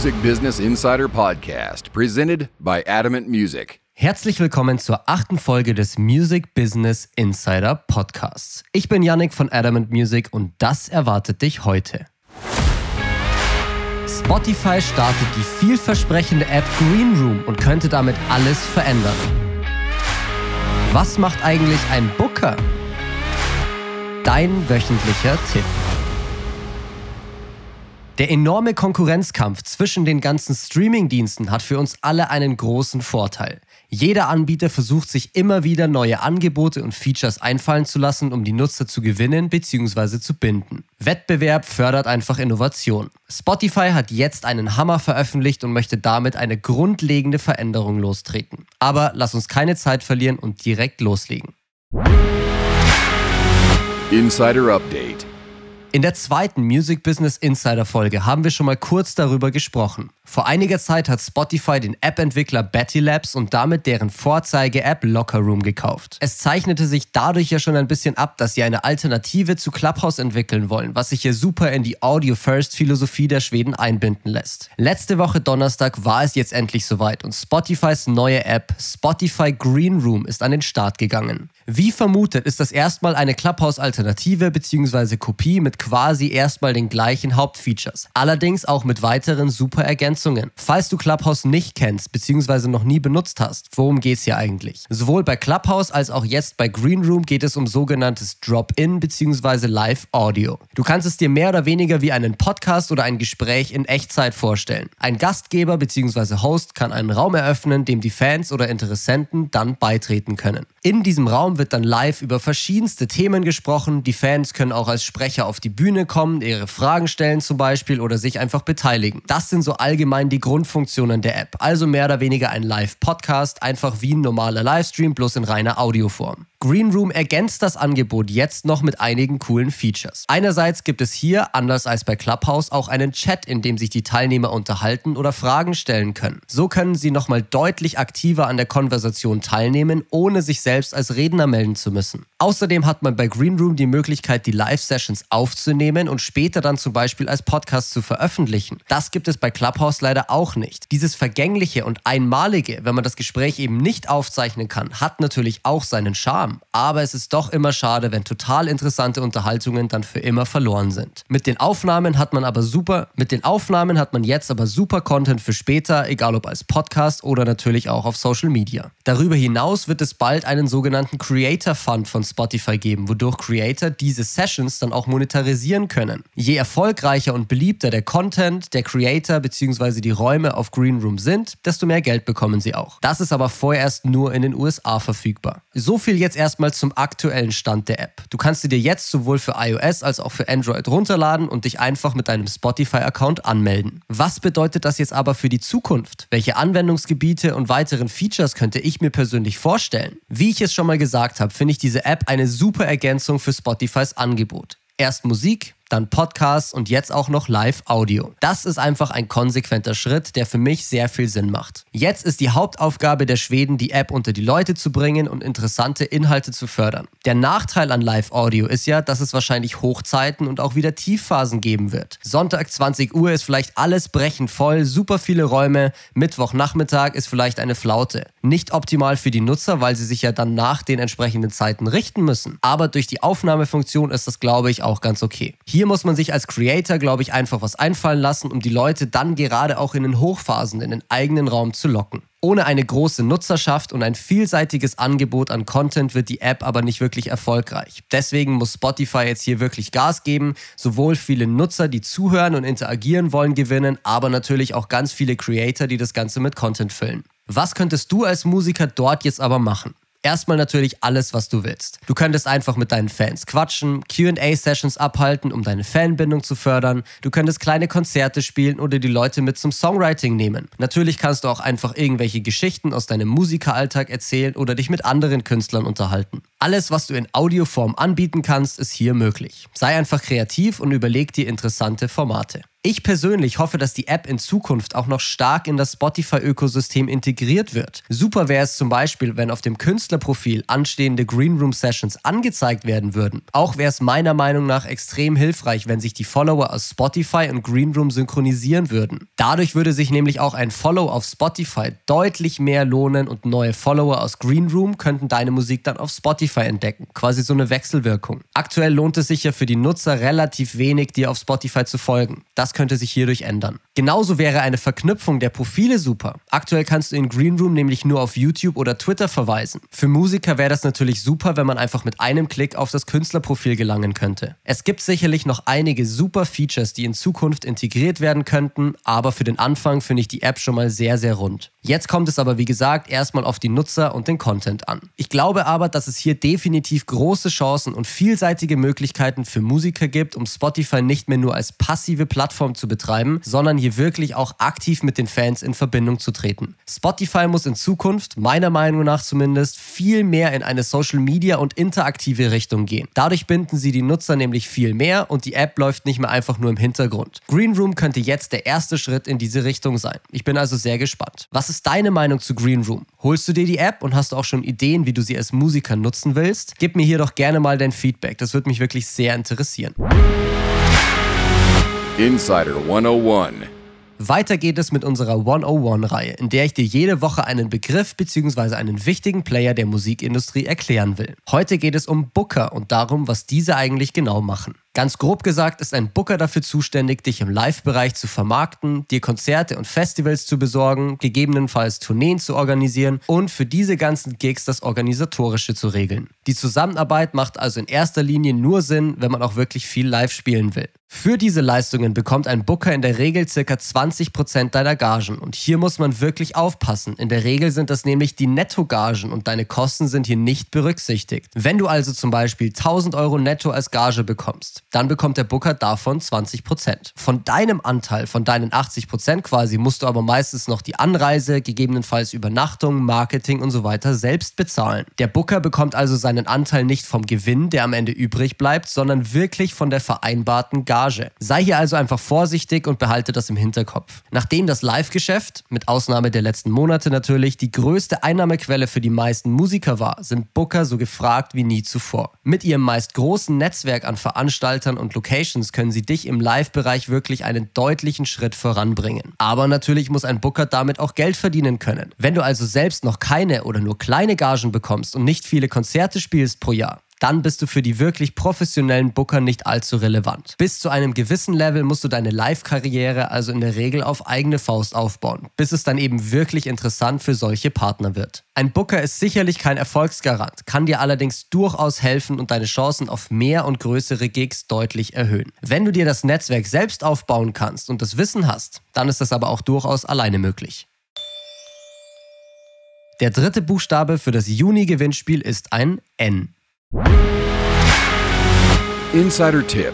Music Business Insider Podcast, presented by Adamant Music. Herzlich willkommen zur achten Folge des Music Business Insider Podcasts. Ich bin Yannick von Adamant Music und das erwartet dich heute. Spotify startet die vielversprechende App Green Room und könnte damit alles verändern. Was macht eigentlich ein Booker? Dein wöchentlicher Tipp. Der enorme Konkurrenzkampf zwischen den ganzen Streaming-Diensten hat für uns alle einen großen Vorteil. Jeder Anbieter versucht sich immer wieder neue Angebote und Features einfallen zu lassen, um die Nutzer zu gewinnen bzw. zu binden. Wettbewerb fördert einfach Innovation. Spotify hat jetzt einen Hammer veröffentlicht und möchte damit eine grundlegende Veränderung lostreten. Aber lass uns keine Zeit verlieren und direkt loslegen. Insider Update. In der zweiten Music Business Insider Folge haben wir schon mal kurz darüber gesprochen. Vor einiger Zeit hat Spotify den App-Entwickler Betty Labs und damit deren Vorzeige-App Locker Room gekauft. Es zeichnete sich dadurch ja schon ein bisschen ab, dass sie eine Alternative zu Clubhouse entwickeln wollen, was sich hier super in die Audio-First-Philosophie der Schweden einbinden lässt. Letzte Woche Donnerstag war es jetzt endlich soweit und Spotifys neue App Spotify Green Room ist an den Start gegangen. Wie vermutet ist das erstmal eine Clubhouse-Alternative bzw. Kopie mit quasi erstmal den gleichen Hauptfeatures, allerdings auch mit weiteren super Ergänzungen. Falls du Clubhouse nicht kennst bzw. noch nie benutzt hast, worum geht es hier eigentlich? Sowohl bei Clubhouse als auch jetzt bei Green Room geht es um sogenanntes Drop-in bzw. Live-Audio. Du kannst es dir mehr oder weniger wie einen Podcast oder ein Gespräch in Echtzeit vorstellen. Ein Gastgeber bzw. Host kann einen Raum eröffnen, dem die Fans oder Interessenten dann beitreten können. In diesem Raum wird dann live über verschiedenste Themen gesprochen. Die Fans können auch als Sprecher auf die Bühne kommen, ihre Fragen stellen zum Beispiel oder sich einfach beteiligen. Das sind so allgemein die Grundfunktionen der App. Also mehr oder weniger ein Live-Podcast, einfach wie ein normaler Livestream, bloß in reiner Audioform. Green Room ergänzt das Angebot jetzt noch mit einigen coolen Features. Einerseits gibt es hier, anders als bei Clubhouse, auch einen Chat, in dem sich die Teilnehmer unterhalten oder Fragen stellen können. So können sie nochmal deutlich aktiver an der Konversation teilnehmen, ohne sich selbst als Redner melden zu müssen. Außerdem hat man bei Green Room die Möglichkeit, die Live-Sessions aufzunehmen und später dann zum Beispiel als Podcast zu veröffentlichen. Das gibt es bei Clubhouse leider auch nicht. Dieses Vergängliche und Einmalige, wenn man das Gespräch eben nicht aufzeichnen kann, hat natürlich auch seinen Charme. Aber es ist doch immer schade, wenn total interessante Unterhaltungen dann für immer verloren sind. Mit den Aufnahmen hat man aber super, mit den Aufnahmen hat man jetzt aber super Content für später, egal ob als Podcast oder natürlich auch auf Social Media. Darüber hinaus wird es bald einen sogenannten Creator Fund von Spotify geben, wodurch Creator diese Sessions dann auch monetarisieren können. Je erfolgreicher und beliebter der Content, der Creator bzw die Räume auf Green Room sind, desto mehr Geld bekommen sie auch. Das ist aber vorerst nur in den USA verfügbar. So viel jetzt erstmal zum aktuellen Stand der App. Du kannst sie dir jetzt sowohl für iOS als auch für Android runterladen und dich einfach mit deinem Spotify-Account anmelden. Was bedeutet das jetzt aber für die Zukunft? Welche Anwendungsgebiete und weiteren Features könnte ich mir persönlich vorstellen? Wie ich es schon mal gesagt habe, finde ich diese App eine super Ergänzung für Spotifys Angebot. Erst Musik, dann Podcasts und jetzt auch noch Live-Audio. Das ist einfach ein konsequenter Schritt, der für mich sehr viel Sinn macht. Jetzt ist die Hauptaufgabe der Schweden, die App unter die Leute zu bringen und interessante Inhalte zu fördern. Der Nachteil an Live-Audio ist ja, dass es wahrscheinlich Hochzeiten und auch wieder Tiefphasen geben wird. Sonntag 20 Uhr ist vielleicht alles brechend voll, super viele Räume, Mittwochnachmittag ist vielleicht eine Flaute. Nicht optimal für die Nutzer, weil sie sich ja dann nach den entsprechenden Zeiten richten müssen. Aber durch die Aufnahmefunktion ist das, glaube ich, auch ganz okay. Hier hier muss man sich als Creator, glaube ich, einfach was einfallen lassen, um die Leute dann gerade auch in den Hochphasen in den eigenen Raum zu locken. Ohne eine große Nutzerschaft und ein vielseitiges Angebot an Content wird die App aber nicht wirklich erfolgreich. Deswegen muss Spotify jetzt hier wirklich Gas geben, sowohl viele Nutzer, die zuhören und interagieren wollen, gewinnen, aber natürlich auch ganz viele Creator, die das Ganze mit Content füllen. Was könntest du als Musiker dort jetzt aber machen? Erstmal natürlich alles, was du willst. Du könntest einfach mit deinen Fans quatschen, QA-Sessions abhalten, um deine Fanbindung zu fördern. Du könntest kleine Konzerte spielen oder die Leute mit zum Songwriting nehmen. Natürlich kannst du auch einfach irgendwelche Geschichten aus deinem Musikeralltag erzählen oder dich mit anderen Künstlern unterhalten. Alles, was du in Audioform anbieten kannst, ist hier möglich. Sei einfach kreativ und überleg dir interessante Formate. Ich persönlich hoffe, dass die App in Zukunft auch noch stark in das Spotify-Ökosystem integriert wird. Super wäre es zum Beispiel, wenn auf dem Künstlerprofil anstehende Greenroom Sessions angezeigt werden würden. Auch wäre es meiner Meinung nach extrem hilfreich, wenn sich die Follower aus Spotify und Greenroom synchronisieren würden. Dadurch würde sich nämlich auch ein Follow auf Spotify deutlich mehr lohnen und neue Follower aus Greenroom könnten deine Musik dann auf Spotify entdecken. Quasi so eine Wechselwirkung. Aktuell lohnt es sich ja für die Nutzer relativ wenig, dir auf Spotify zu folgen. Das das könnte sich hierdurch ändern. Genauso wäre eine Verknüpfung der Profile super. Aktuell kannst du in Greenroom nämlich nur auf YouTube oder Twitter verweisen. Für Musiker wäre das natürlich super, wenn man einfach mit einem Klick auf das Künstlerprofil gelangen könnte. Es gibt sicherlich noch einige super Features, die in Zukunft integriert werden könnten, aber für den Anfang finde ich die App schon mal sehr, sehr rund. Jetzt kommt es aber wie gesagt erstmal auf die Nutzer und den Content an. Ich glaube aber, dass es hier definitiv große Chancen und vielseitige Möglichkeiten für Musiker gibt, um Spotify nicht mehr nur als passive Plattform zu betreiben, sondern hier wirklich auch aktiv mit den Fans in Verbindung zu treten. Spotify muss in Zukunft, meiner Meinung nach zumindest, viel mehr in eine Social Media und interaktive Richtung gehen. Dadurch binden sie die Nutzer nämlich viel mehr und die App läuft nicht mehr einfach nur im Hintergrund. Green Room könnte jetzt der erste Schritt in diese Richtung sein. Ich bin also sehr gespannt. Was ist deine Meinung zu Green Room? Holst du dir die App und hast du auch schon Ideen, wie du sie als Musiker nutzen willst? Gib mir hier doch gerne mal dein Feedback. Das würde mich wirklich sehr interessieren. Insider 101. Weiter geht es mit unserer 101-Reihe, in der ich dir jede Woche einen Begriff bzw. einen wichtigen Player der Musikindustrie erklären will. Heute geht es um Booker und darum, was diese eigentlich genau machen. Ganz grob gesagt ist ein Booker dafür zuständig, dich im Live-Bereich zu vermarkten, dir Konzerte und Festivals zu besorgen, gegebenenfalls Tourneen zu organisieren und für diese ganzen Gigs das Organisatorische zu regeln. Die Zusammenarbeit macht also in erster Linie nur Sinn, wenn man auch wirklich viel live spielen will. Für diese Leistungen bekommt ein Booker in der Regel ca. 20% deiner Gagen und hier muss man wirklich aufpassen. In der Regel sind das nämlich die Nettogagen und deine Kosten sind hier nicht berücksichtigt. Wenn du also zum Beispiel 1000 Euro netto als Gage bekommst, dann bekommt der Booker davon 20%. Von deinem Anteil, von deinen 80% quasi, musst du aber meistens noch die Anreise, gegebenenfalls Übernachtung, Marketing und so weiter selbst bezahlen. Der Booker bekommt also seinen Anteil nicht vom Gewinn, der am Ende übrig bleibt, sondern wirklich von der vereinbarten Gage. Sei hier also einfach vorsichtig und behalte das im Hinterkopf. Nachdem das Live-Geschäft, mit Ausnahme der letzten Monate natürlich, die größte Einnahmequelle für die meisten Musiker war, sind Booker so gefragt wie nie zuvor. Mit ihrem meist großen Netzwerk an Veranstaltungen Veranstaltern und Locations können sie dich im Live-Bereich wirklich einen deutlichen Schritt voranbringen. Aber natürlich muss ein Booker damit auch Geld verdienen können. Wenn du also selbst noch keine oder nur kleine Gagen bekommst und nicht viele Konzerte spielst pro Jahr, dann bist du für die wirklich professionellen Booker nicht allzu relevant. Bis zu einem gewissen Level musst du deine Live-Karriere also in der Regel auf eigene Faust aufbauen, bis es dann eben wirklich interessant für solche Partner wird. Ein Booker ist sicherlich kein Erfolgsgarant, kann dir allerdings durchaus helfen und deine Chancen auf mehr und größere Gigs deutlich erhöhen. Wenn du dir das Netzwerk selbst aufbauen kannst und das Wissen hast, dann ist das aber auch durchaus alleine möglich. Der dritte Buchstabe für das Juni-Gewinnspiel ist ein N. Insider-Tipp.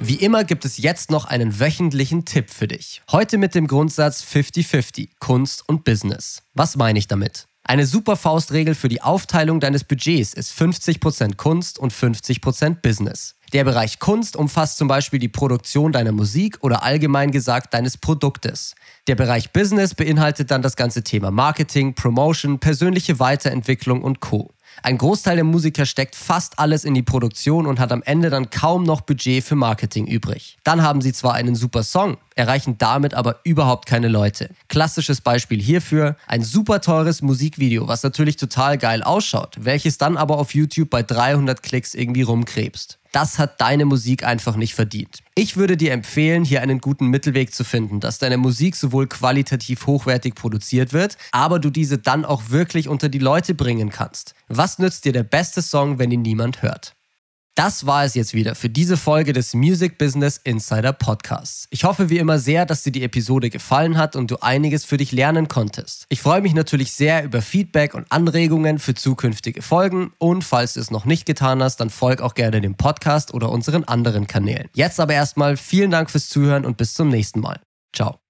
Wie immer gibt es jetzt noch einen wöchentlichen Tipp für dich. Heute mit dem Grundsatz 50-50, Kunst und Business. Was meine ich damit? Eine super Faustregel für die Aufteilung deines Budgets ist 50% Kunst und 50% Business. Der Bereich Kunst umfasst zum Beispiel die Produktion deiner Musik oder allgemein gesagt deines Produktes. Der Bereich Business beinhaltet dann das ganze Thema Marketing, Promotion, persönliche Weiterentwicklung und Co. Ein Großteil der Musiker steckt fast alles in die Produktion und hat am Ende dann kaum noch Budget für Marketing übrig. Dann haben sie zwar einen super Song, erreichen damit aber überhaupt keine Leute. Klassisches Beispiel hierfür, ein super teures Musikvideo, was natürlich total geil ausschaut, welches dann aber auf YouTube bei 300 Klicks irgendwie rumkrebst. Das hat deine Musik einfach nicht verdient. Ich würde dir empfehlen, hier einen guten Mittelweg zu finden, dass deine Musik sowohl qualitativ hochwertig produziert wird, aber du diese dann auch wirklich unter die Leute bringen kannst. Was nützt dir der beste Song, wenn ihn niemand hört? Das war es jetzt wieder für diese Folge des Music Business Insider Podcasts. Ich hoffe wie immer sehr, dass dir die Episode gefallen hat und du einiges für dich lernen konntest. Ich freue mich natürlich sehr über Feedback und Anregungen für zukünftige Folgen und falls du es noch nicht getan hast, dann folg auch gerne dem Podcast oder unseren anderen Kanälen. Jetzt aber erstmal vielen Dank fürs Zuhören und bis zum nächsten Mal. Ciao.